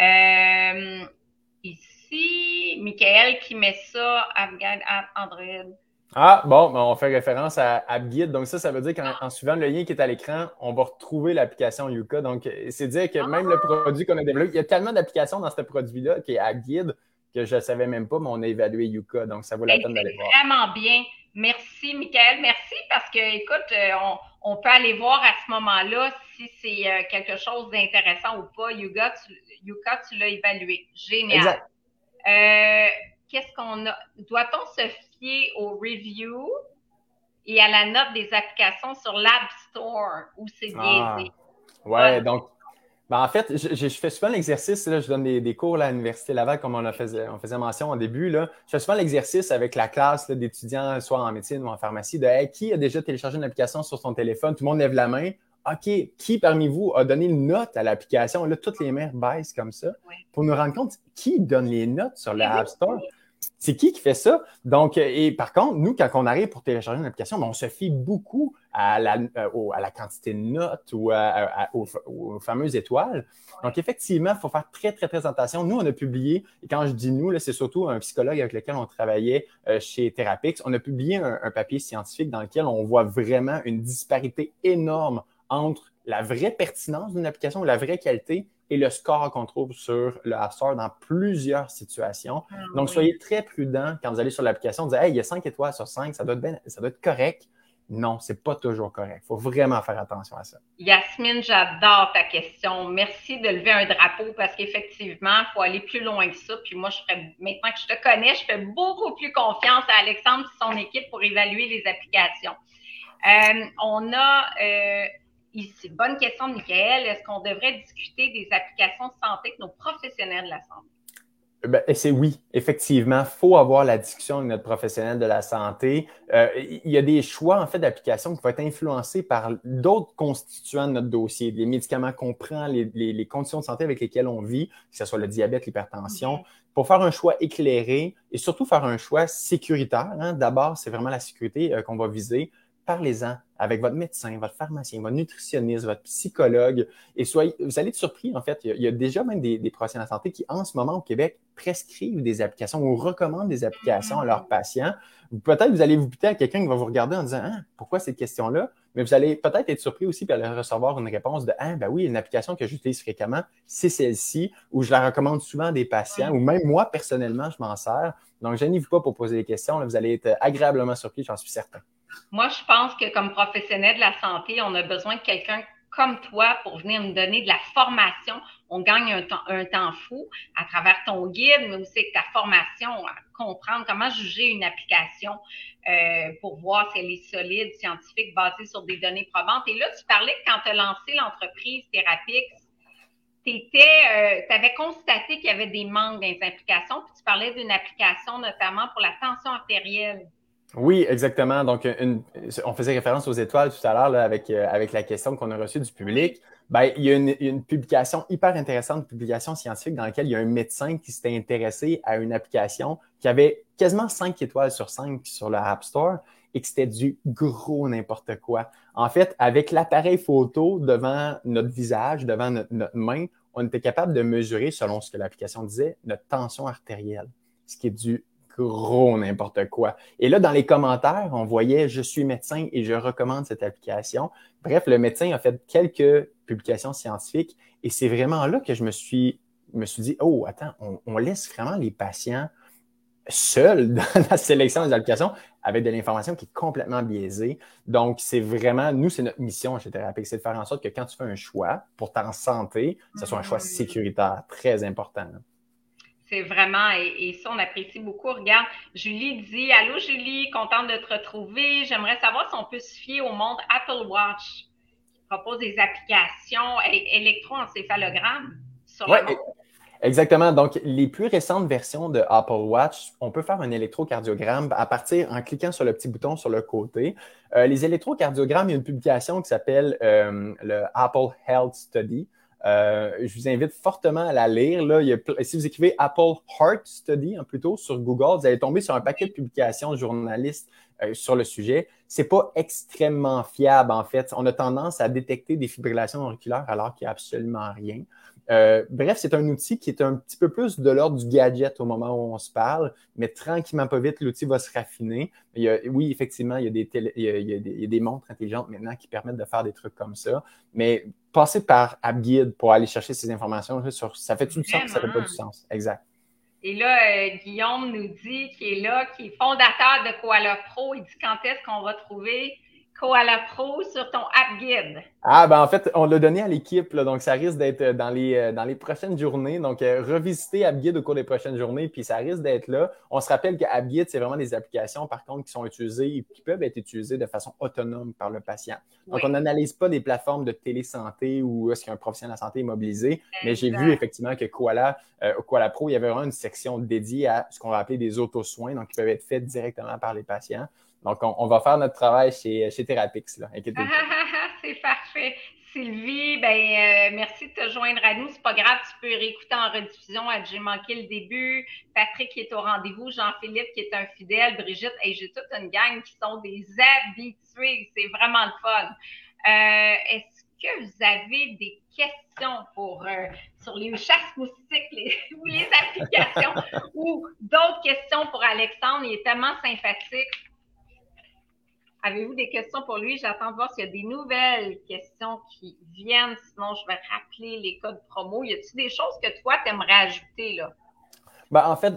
Speaker 1: Euh, ici, Michael qui met ça, Android.
Speaker 2: Ah, bon, ben, on fait référence à AppGuide. Donc, ça, ça veut dire qu'en suivant le lien qui est à l'écran, on va retrouver l'application Yuka. Donc, c'est dire que même le produit qu'on a développé, il y a tellement d'applications dans ce produit-là qui est AppGuide que je ne savais même pas, mais on a évalué Yuka. Donc, ça vaut la peine d'aller voir.
Speaker 1: Vraiment bien. Merci, Michael. Merci parce que, écoute, euh, on, peut aller voir à ce moment-là si c'est euh, quelque chose d'intéressant ou pas. Yuka, tu, Yuka, tu l'as évalué. Génial. Exact. Euh, qu'est-ce qu'on a? Doit-on se fier aux reviews et à la note des applications sur l'App Store ou c'est ah. biaisé?
Speaker 2: ouais, donc ben, en fait, je, fais souvent l'exercice, je donne des, cours à l'Université Laval, comme on, faisait, on faisait mention au début. Là. Je fais souvent l'exercice avec la classe d'étudiants, soit en médecine ou en pharmacie, de qui a déjà téléchargé une application sur son téléphone? Tout le monde lève la main. OK, qui parmi vous a donné une note à l'application? Là, toutes les mains baissent comme ça. Pour nous rendre compte, qui donne les notes sur l'App Store? C'est qui qui fait ça? Donc, euh, et par contre, nous, quand on arrive pour télécharger une application, ben, on se fie beaucoup à la, euh, à la quantité de notes ou aux, fameuses étoiles. Donc, effectivement, il faut faire très, très, très attention. Nous, on a publié, et quand je dis nous, c'est surtout un psychologue avec lequel on travaillait euh, chez Therapix, on a publié un papier scientifique dans lequel on voit vraiment une disparité énorme entre la vraie pertinence d'une application, la vraie qualité et le score qu'on trouve sur le App Store dans plusieurs situations. Ah Donc, soyez très prudent quand vous allez sur l'application, vous dites Hey, il y a 5 étoiles sur 5, ça doit être, ça doit être correct. Non, c'est pas toujours correct. Il faut vraiment faire attention à ça.
Speaker 1: Yasmine, j'adore ta question. Merci de lever un drapeau parce qu'effectivement, il faut aller plus loin que ça. Puis moi, je ferais, maintenant que je te connais, je fais beaucoup plus confiance à Alexandre et son équipe pour évaluer les applications. Euh, on a euh, Bonne question, Michael. Est-ce qu'on devrait discuter des applications de santé avec nos professionnels de la santé?
Speaker 2: Ben, c'est oui, effectivement, il faut avoir la discussion avec notre professionnel de la santé. Euh, il y a des choix en fait d'applications qui vont être influencés par d'autres constituants de notre dossier, les médicaments qu'on prend, les, conditions de santé avec lesquelles on vit, que ce soit le diabète, l'hypertension, pour faire un choix éclairé et surtout faire un choix sécuritaire. Hein. D'abord, c'est vraiment la sécurité euh, qu'on va viser parlez-en avec votre médecin, votre pharmacien, votre nutritionniste, votre psychologue, et soyez, vous allez être surpris, en fait. Il y a, déjà même des, professionnels de santé qui, en ce moment, au Québec, prescrivent des applications ou recommandent des applications à leurs patients. Peut-être vous allez vous buter à quelqu'un qui va vous regarder en disant ah, pourquoi cette question-là? Mais vous allez peut-être être surpris aussi par recevoir une réponse de Ah, ben oui, une application que j'utilise fréquemment, c'est celle-ci, ou je la recommande souvent à des patients, ou même moi, personnellement, je m'en sers. Donc, gênez-vous pas pour poser des questions. vous allez être agréablement surpris, j'en suis certain.
Speaker 1: Moi, je pense que comme professionnel de la santé, on a besoin de quelqu'un comme toi pour venir nous donner de la formation. On gagne un temps, un temps fou à travers ton guide, mais aussi ta formation à comprendre comment juger une application euh, pour voir si elle est solide, scientifique, basée sur des données probantes. Et là, tu parlais que quand tu as lancé l'entreprise Thérapix, tu euh, avais constaté qu'il y avait des manques dans les applications, puis tu parlais d'une application notamment pour la tension artérielle.
Speaker 2: Oui, exactement. Donc, on faisait référence aux étoiles tout à l'heure avec, euh, avec la question qu'on a reçue du public. Ben, il y a une, publication hyper intéressante, une publication scientifique dans laquelle il y a un médecin qui s'était intéressé à une application qui avait quasiment 5 étoiles sur 5 sur le App Store et que c'était du gros n'importe quoi. En fait, avec l'appareil photo devant notre visage, devant notre main, on était capable de mesurer, selon ce que l'application disait, notre tension artérielle, ce qui est du gros n'importe quoi. Et là, dans les commentaires, on voyait je suis médecin et je recommande cette application. Bref, le médecin a fait quelques publications scientifiques et c'est vraiment là que je me suis, dit oh, attends, on, laisse vraiment les patients seuls dans la sélection des applications avec de l'information qui est complètement biaisée. Donc, c'est vraiment, nous, c'est notre mission chez Thérapie, c'est de faire en sorte que quand tu fais un choix pour ta santé, ce soit un choix sécuritaire très important.
Speaker 1: C'est vraiment, et, ça, on apprécie beaucoup. Regarde, Julie dit Allô, Julie, contente de te retrouver. J'aimerais savoir si on peut se fier au monde Apple Watch qui propose des applications électroencéphalogramme sur le monde.
Speaker 2: Exactement. Donc, les plus récentes versions de Apple Watch, on peut faire un électrocardiogramme à partir en cliquant sur le petit bouton sur le côté. Euh, les électrocardiogrammes, il y a une publication qui s'appelle euh, le Apple Health Study. Euh, je vous invite fortement à la lire. Là. si vous écrivez Apple Heart Study hein, plutôt sur Google, vous allez tomber sur un paquet de publications journalistes euh, sur le sujet. C'est pas extrêmement fiable en fait. On a tendance à détecter des fibrillations auriculaires alors qu'il n'y a absolument rien. Euh, bref, c'est un outil qui est un petit peu plus de l'ordre du gadget au moment où on se parle, mais tranquillement pas vite, l'outil va se raffiner. oui, effectivement, il y, a des il, y a des, montres intelligentes maintenant qui permettent de faire des trucs comme ça, mais passer par AppGuide pour aller chercher ces informations, ça fait tout du sens, ça fait pas du sens. Exact.
Speaker 1: Et là, euh, Guillaume nous dit qu'il est là, qui est fondateur de Koala Pro. Il dit quand est-ce qu'on va trouver Koala Pro sur ton app guide?
Speaker 2: Ah, ben en fait, on l'a donné à l'équipe, donc ça risque d'être euh, dans les, euh, dans les prochaines journées. Donc, euh, revisiter AppGuide au cours des prochaines journées, puis ça risque d'être là. On se rappelle que AppGuide, c'est vraiment des applications, par contre, qui sont utilisées, qui peuvent être utilisées de façon autonome par le patient. Donc, on n'analyse pas des plateformes de télésanté ou est-ce qu'un professionnel de la santé est mobilisé, mais j'ai vu effectivement que Koala, Koala Pro, il y avait vraiment une section dédiée à ce qu'on va appeler des auto-soins, donc qui peuvent être faits directement par les patients. Donc, on, va faire notre travail chez, chez Therapix. Là.
Speaker 1: c'est parfait. Sylvie, ben, euh, merci de te joindre à nous. C'est pas grave, tu peux réécouter en rediffusion. J'ai manqué le début. Patrick qui est au rendez-vous, Jean-Philippe qui est un fidèle, Brigitte, et j'ai toute une gang qui sont des habitués. C'est vraiment le fun. Euh, est-ce que vous avez des questions pour euh, sur les chasses moustiques ou les applications ou d'autres questions pour Alexandre? Il est tellement sympathique. Avez-vous des questions pour lui? J'attends de voir s'il y a des nouvelles questions qui viennent. Sinon, je vais rappeler les codes promo. Y a-t-il des choses que toi, tu aimerais ajouter là?
Speaker 2: Ben, en fait,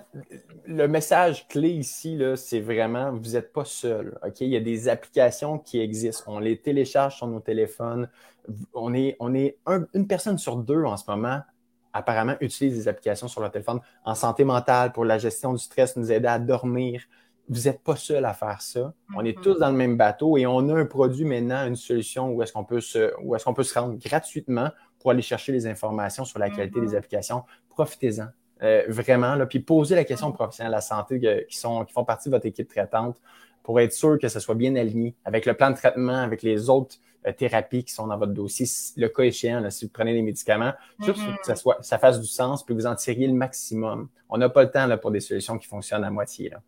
Speaker 2: le message clé ici, c'est vraiment, vous n'êtes pas seul. Il y a des applications qui existent. On les télécharge sur nos téléphones. On est, on est une personne sur deux en ce moment, apparemment, utilise des applications sur leur téléphone en santé mentale pour la gestion du stress, nous aider à dormir, vous n'êtes pas seul à faire ça. On est mm-hmm. tous dans le même bateau et on a un produit maintenant, une solution où est-ce qu'on peut se, où qu'on peut se rendre gratuitement pour aller chercher les informations sur la qualité des mm-hmm. applications. Profitez-en. Euh, vraiment, là, puis posez la question aux professionnels de la santé qui, sont, qui font partie de votre équipe traitante pour être sûr que ce soit bien aligné avec le plan de traitement, avec les autres euh, thérapies qui sont dans votre dossier. Le cas échéant, si vous prenez des médicaments, juste mm-hmm. que ça, soit, ça fasse du sens, puis vous en tiriez le maximum. On n'a pas le temps là, pour des solutions qui fonctionnent à moitié. Là.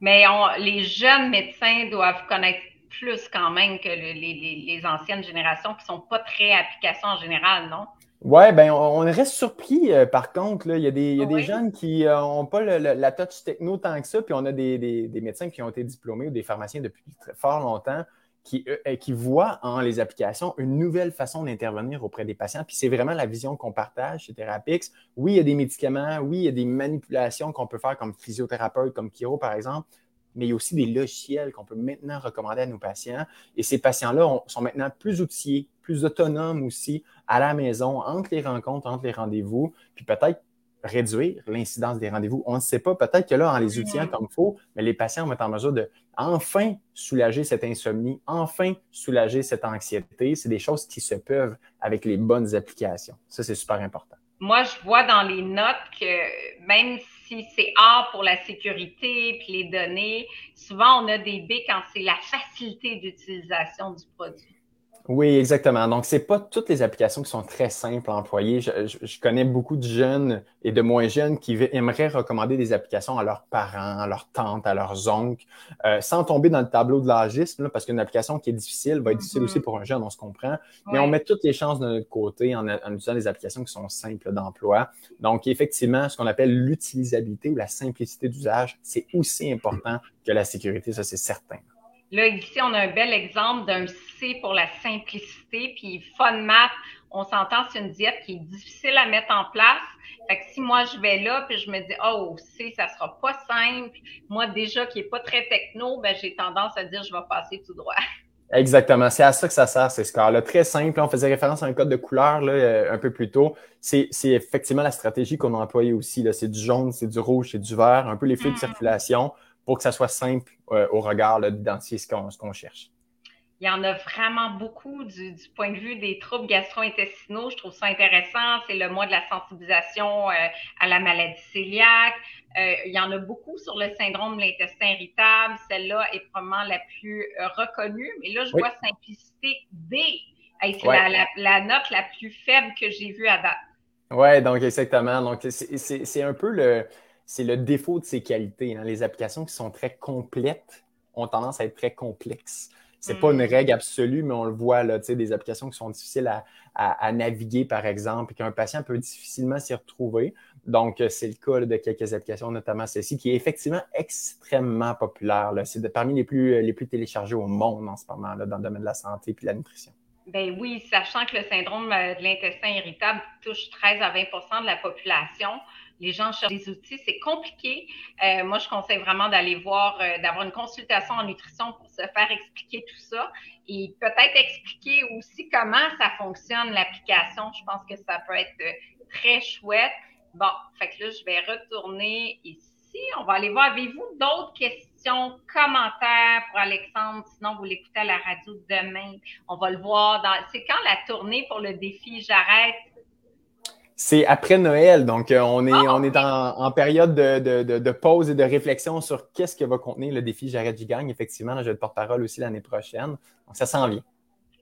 Speaker 1: Mais les jeunes médecins doivent connaître plus quand même que les, anciennes générations qui ne sont pas très applications en général, non?
Speaker 2: Oui, ben on reste surpris euh, par contre. Là. Il y a des, jeunes qui n'ont euh, pas la touch techno tant que ça, puis on a des, médecins qui ont été diplômés ou des pharmaciens depuis fort longtemps qui, euh, qui voient en les applications une nouvelle façon d'intervenir auprès des patients. Puis c'est vraiment la vision qu'on partage chez Therapix. Oui, il y a des médicaments, oui, il y a des manipulations qu'on peut faire comme physiothérapeute, comme chiro par exemple, mais il y a aussi des logiciels qu'on peut maintenant recommander à nos patients. Et ces patients-là sont maintenant plus outillés, plus autonomes aussi à la maison, entre les rencontres, entre les rendez-vous, puis peut-être réduire l'incidence des rendez-vous. On ne sait pas, peut-être que là, en les outillant comme il faut, mais les patients vont être en mesure de enfin soulager cette insomnie, enfin soulager cette anxiété. C'est des choses qui se peuvent avec les bonnes applications. Ça, c'est super important.
Speaker 1: Moi, je vois dans les notes que même si c'est A pour la sécurité puis les données, souvent on a des B quand c'est la facilité d'utilisation du produit.
Speaker 2: Oui, exactement. Donc, c'est pas toutes les applications qui sont très simples à employer. Je, connais beaucoup de jeunes et de moins jeunes qui aimeraient recommander des applications à leurs parents, à leurs tantes, à leurs oncles, euh, sans tomber dans le tableau de l'agisme, parce qu'une application qui est difficile va être difficile aussi mm-hmm. pour un jeune, on se comprend. Mais on met toutes les chances de notre côté en, en utilisant des applications qui sont simples d'emploi. Donc, effectivement, ce qu'on appelle l'utilisabilité ou la simplicité d'usage, c'est aussi important que la sécurité, ça c'est certain.
Speaker 1: Là, ici, on a un bel exemple d'un C pour la simplicité. Puis FunMap, on s'entend, c'est une diète qui est difficile à mettre en place. Fait que si moi, je vais là, puis je me dis, oh, C, ça sera pas simple. Moi, déjà, qui est pas très techno, ben, j'ai tendance à dire, je vais passer tout droit.
Speaker 2: Exactement. C'est à ça que ça sert, ces scores-là. Très simple. On faisait référence à un code de couleur là, euh, un peu plus tôt. C'est effectivement la stratégie qu'on a employée aussi. C'est du jaune, c'est du rouge, c'est du vert, un peu les flux de mm. circulation pour que ça soit simple euh, au regard d'identifier ce qu'on cherche.
Speaker 1: Il y en a vraiment beaucoup du, point de vue des troubles gastro-intestinaux. Je trouve ça intéressant. C'est le mois de la sensibilisation euh, à la maladie cœliaque. Euh, il y en a beaucoup sur le syndrome de l'intestin irritable. Celle-là est probablement la plus reconnue. Mais là, je vois simplicité D. c'est la, la, note la plus faible que j'ai vue à date.
Speaker 2: Oui, donc exactement. Donc, c'est un peu le, c'est le défaut de ces qualités. Hein. Les applications qui sont très complètes ont tendance à être très complexes. C'est n'est pas une mm. règle absolue, mais on le voit, là, des applications qui sont difficiles à, naviguer, par exemple, et qu'un patient peut difficilement s'y retrouver. Donc, euh, c'est le cas de quelques applications, notamment celle-ci, qui est effectivement extrêmement populaire. C'est parmi les plus, les plus téléchargés au monde en ce moment, là, dans le domaine de la santé et de la nutrition.
Speaker 1: Ben oui, sachant que le syndrome euh, de l'intestin irritable touche 13 à 20% de la population. Les gens cherchent des outils. C'est compliqué. Euh, moi, je conseille vraiment d'aller voir, euh, d'avoir une consultation en nutrition pour se faire expliquer tout ça et peut-être expliquer aussi comment ça fonctionne, l'application. Je pense que ça peut être très chouette. Bon, fait que là, je vais retourner ici. On va aller voir. Avez-vous d'autres questions, commentaires pour Alexandre? Sinon, vous l'écoutez à la radio demain. On va le voir. Dans... C'est quand la tournée pour le défi J'arrête?
Speaker 2: C'est après Noël, donc euh, on est, ah, on est en, période de, de, pause et de réflexion sur qu'est-ce que va contenir le défi J'arrête, j'y gagne. Effectivement, je vais être porte-parole aussi l'année prochaine. Donc, ça s'en vient.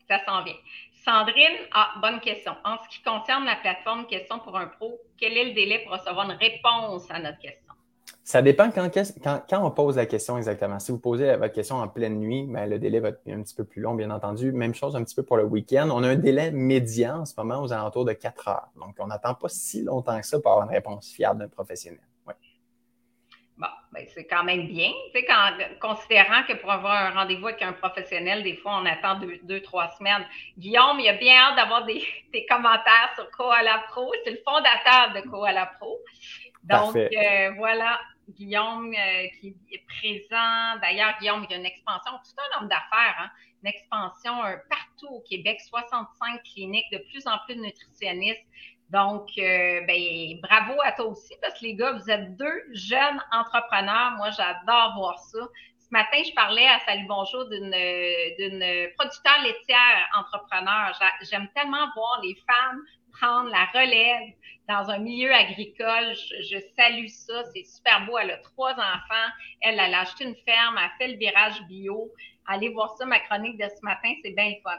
Speaker 1: Ça s'en vient. Sandrine, ah, bonne question. En ce qui concerne la plateforme Question pour un pro, quel est le délai pour recevoir une réponse à notre question?
Speaker 2: Ça dépend quand, quand, on pose la question exactement. Si vous posez votre question en pleine nuit, ben, le délai va être un petit peu plus long, bien entendu. Même chose un petit peu pour le week-end. On a un délai médian en ce moment aux alentours de 4 heures. Donc, on n'attend pas si longtemps que ça pour avoir une réponse fiable d'un professionnel.
Speaker 1: Bon, ben c'est quand même bien. Tu sais, quand, considérant que pour avoir un rendez-vous avec un professionnel, des fois, on attend deux, trois semaines. Guillaume, il a bien hâte d'avoir des, des, commentaires sur Koala Pro. C'est le fondateur de Koala Pro. Donc, euh, voilà, Guillaume euh, qui est présent. D'ailleurs, Guillaume, il y a une expansion, tout un homme d'affaires, hein, une expansion euh, partout au Québec, 65 cliniques, de plus en plus de nutritionnistes. Donc, ben, bravo à toi aussi, parce que les gars, vous êtes deux jeunes entrepreneurs. Moi, j'adore voir ça. Ce matin, je parlais à Salut Bonjour d'une, d'une producteur laitière entrepreneur. J'aime tellement voir les femmes prendre la relève dans un milieu agricole. Je, salue ça. C'est super beau. Elle a trois enfants. Elle, a acheté une ferme. Elle fait le virage bio. Allez voir ça, ma chronique de ce matin. C'est bien fun.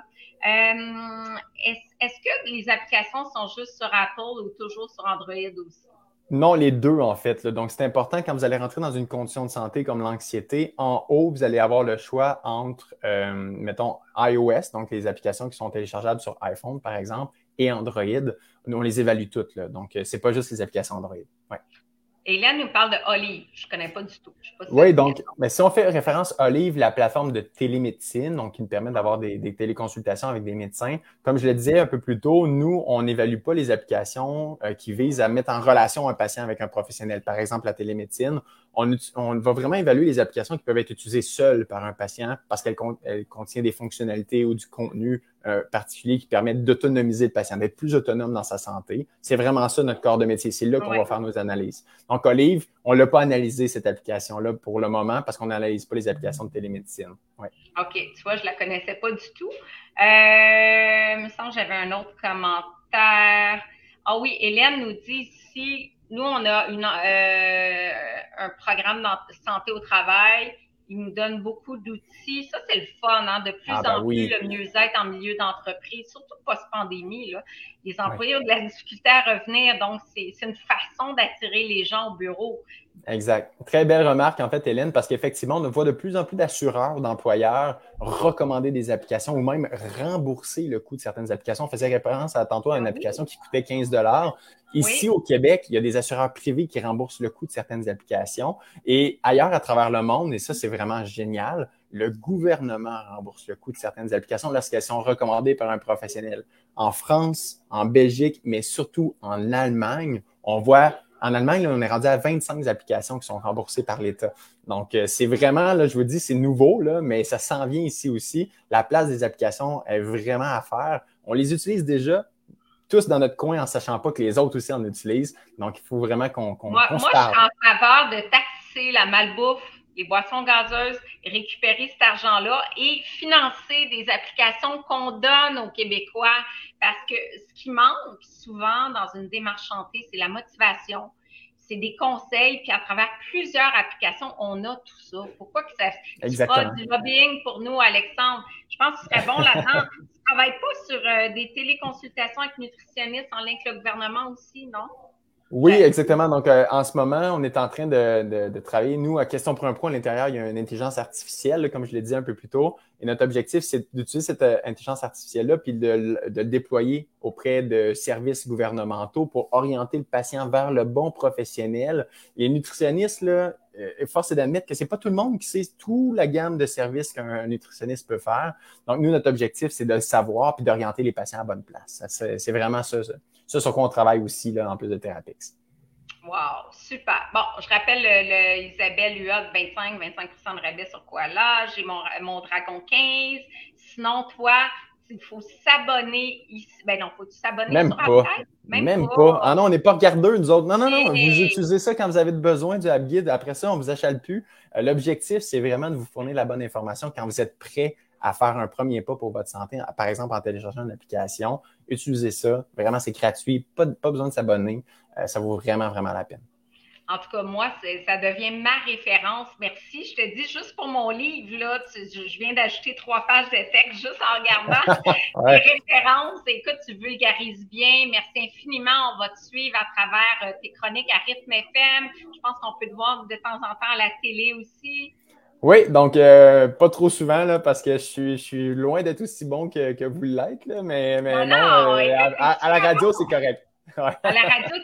Speaker 1: Euh, est-ce que les applications sont juste sur Apple ou toujours sur Android aussi?
Speaker 2: Non, les deux, en fait. Donc, c'est important quand vous allez rentrer dans une condition de santé comme l'anxiété. En haut, vous allez avoir le choix entre, euh, mettons, iOS, donc les applications qui sont téléchargeables sur iPhone, par exemple, et Android. On les évalue toutes. Là. Donc, euh, c'est pas juste les applications Android. Ouais.
Speaker 1: Hélène nous parle de Olive. Je ne connais pas du tout.
Speaker 2: oui, donc, mais si on fait référence à Olive, la plateforme de télémédecine, donc qui nous permet d'avoir des, téléconsultations avec des médecins, comme je le disais un peu plus tôt, nous, on n'évalue pas les applications euh, qui visent à mettre en relation un patient avec un professionnel. Par exemple, la télémédecine, on, on, va vraiment évaluer les applications qui peuvent être utilisées seules par un patient parce qu'elles contiennent des fonctionnalités ou du contenu euh, particulier qui permettent d'autonomiser le patient, d'être plus autonome dans sa santé. C'est vraiment ça notre corps de métier. C'est là qu'on va faire nos analyses. Donc, Olive, on ne l'a pas analysé cette application-là pour le moment parce qu'on n'analyse pas les applications de télémédecine. Ouais.
Speaker 1: OK. Tu vois, je ne la connaissais pas du tout. Euh, il me semble que j'avais un autre commentaire. Ah oui, Hélène nous dit ici nous, on a une, euh, un programme de santé au travail. Il nous donne beaucoup d'outils. Ça, c'est le fun, hein? de plus ah, ben en plus le mieux-être en milieu d'entreprise, surtout post-pandémie. Les employés ont de la difficulté à revenir, donc c'est une façon d'attirer les gens au bureau.
Speaker 2: Exact. Très belle remarque, en fait, Hélène, parce qu'effectivement, on voit de plus en plus d'assureurs, d'employeurs recommander des applications ou même rembourser le coût de certaines applications. On faisait référence à tantôt à une application qui coûtait 15 Ici, au Québec, il y a des assureurs privés qui remboursent le coût de certaines applications. Et ailleurs, à travers le monde, et ça, c'est vraiment génial, le gouvernement rembourse le coût de certaines applications lorsqu'elles sont recommandées par un professionnel. En France, en Belgique, mais surtout en Allemagne, on voit en Allemagne, on est rendu à 25 applications qui sont remboursées par l'État. Donc, euh, c'est vraiment, là, je vous dis, c'est nouveau, là, mais ça s'en vient ici aussi. La place des applications est vraiment à faire. On les utilise déjà tous dans notre coin en sachant pas que les autres aussi en utilisent. Donc, il faut vraiment qu'on qu
Speaker 1: moi, moi, je suis en faveur de taxer la malbouffe, les boissons gazeuses, récupérer cet argent-là et financer des applications qu'on donne aux Québécois parce que ce qui manque souvent dans une démarche santé, c'est la motivation, c'est des conseils, puis à travers plusieurs applications, on a tout ça. Pourquoi que ça
Speaker 2: Exactement.
Speaker 1: du lobbying pour nous, Alexandre? Je pense que ce serait bon là-dedans. tu ne travailles pas sur euh, des téléconsultations avec nutritionnistes en lien avec le gouvernement aussi, non?
Speaker 2: Oui, exactement. Donc, euh, en ce moment, on est en train de, de, travailler. Nous, à Question pour un Pro, à l'intérieur, il y a une intelligence artificielle, comme je l'ai dit un peu plus tôt. Et notre objectif, c'est d'utiliser cette euh, intelligence artificielle-là puis de, de, le déployer auprès de services gouvernementaux pour orienter le patient vers le bon professionnel. Les nutritionnistes, là, euh, force est d'admettre que c'est pas tout le monde qui sait toute la gamme de services qu'un nutritionniste peut faire. Donc, nous, notre objectif, c'est de le savoir puis d'orienter les patients à bonne place. C'est vraiment ça. ça ça, sur quoi on travaille aussi, là, en plus de Therapix.
Speaker 1: Wow, super. Bon, je rappelle le, Isabelle UA 25, 25 de rabais sur quoi? Là. J'ai mon, mon Dragon 15. Sinon, toi, il faut s'abonner ici. Ben non, faut s'abonner
Speaker 2: Même pas. Même, Même pas. Ah non, on n'est pas regardeux, nous autres. Non, non, non. Vous utilisez ça quand vous avez besoin du App Guide. Après ça, on ne vous achète plus. Euh, l'objectif, c'est vraiment de vous fournir la bonne information quand vous êtes prêt à faire un premier pas pour votre santé. Par exemple, en téléchargeant une application, utilisez ça. Vraiment, c'est gratuit. Pas, pas besoin de s'abonner. Euh, ça vaut vraiment, vraiment la peine.
Speaker 1: En tout cas, moi, ça devient ma référence. Merci. Je te dis, juste pour mon livre, là, je viens d'ajouter trois pages de texte juste en regardant les références. Écoute, tu vulgarises bien. Merci infiniment. On va te suivre à travers euh, tes chroniques à Rythme FM. Je pense qu'on peut te voir de temps en temps à la télé aussi.
Speaker 2: Oui, donc euh, pas trop souvent là, parce que je suis, je suis loin d'être aussi bon que, que vous l'êtes, mais, mais non, euh, à, la radio, c'est correct.
Speaker 1: À la radio,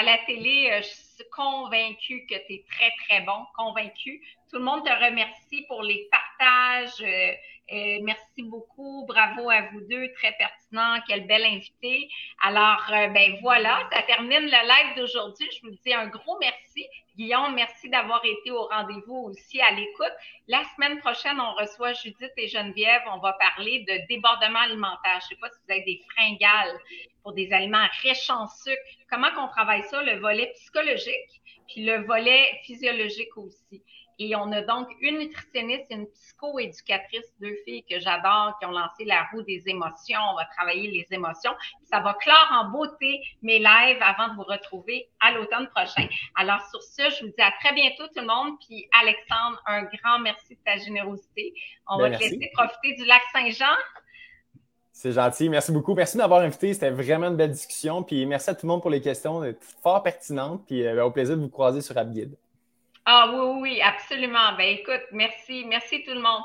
Speaker 1: à la télé, je suis convaincue que tu es très, très bon, convaincue. Tout le monde te remercie pour les partages. Euh, merci beaucoup. Bravo à vous deux. Très pertinent. Quel bel invité. Alors, euh, ben voilà, ça termine le live d'aujourd'hui. Je vous dis un gros merci. Guillaume, merci d'avoir été au rendez-vous aussi à l'écoute. La semaine prochaine, on reçoit Judith et Geneviève. On va parler de débordement alimentaire. Je ne sais pas si vous avez des fringales pour des aliments riches en sucre. Comment qu'on travaille ça, le volet psychologique, puis le volet physiologique aussi. Et on a donc une nutritionniste et une psychoéducatrice, deux filles que j'adore, qui ont lancé la roue des émotions. On va travailler les émotions. Ça va clore en beauté mes lives avant de vous retrouver à l'automne prochain. Alors, sur ce, je vous dis à très bientôt tout le monde. Puis, Alexandre, un grand merci de ta générosité. On ben, va te laisser profiter du lac Saint-Jean.
Speaker 2: C'est gentil. Merci beaucoup. Merci de m'avoir invité. C'était vraiment une belle discussion. Puis merci à tout le monde pour les questions fort pertinentes. Puis euh, au plaisir de vous croiser sur AppGuide.
Speaker 1: Ah oui, oui, absolument. Ben écoute, merci, merci tout le monde.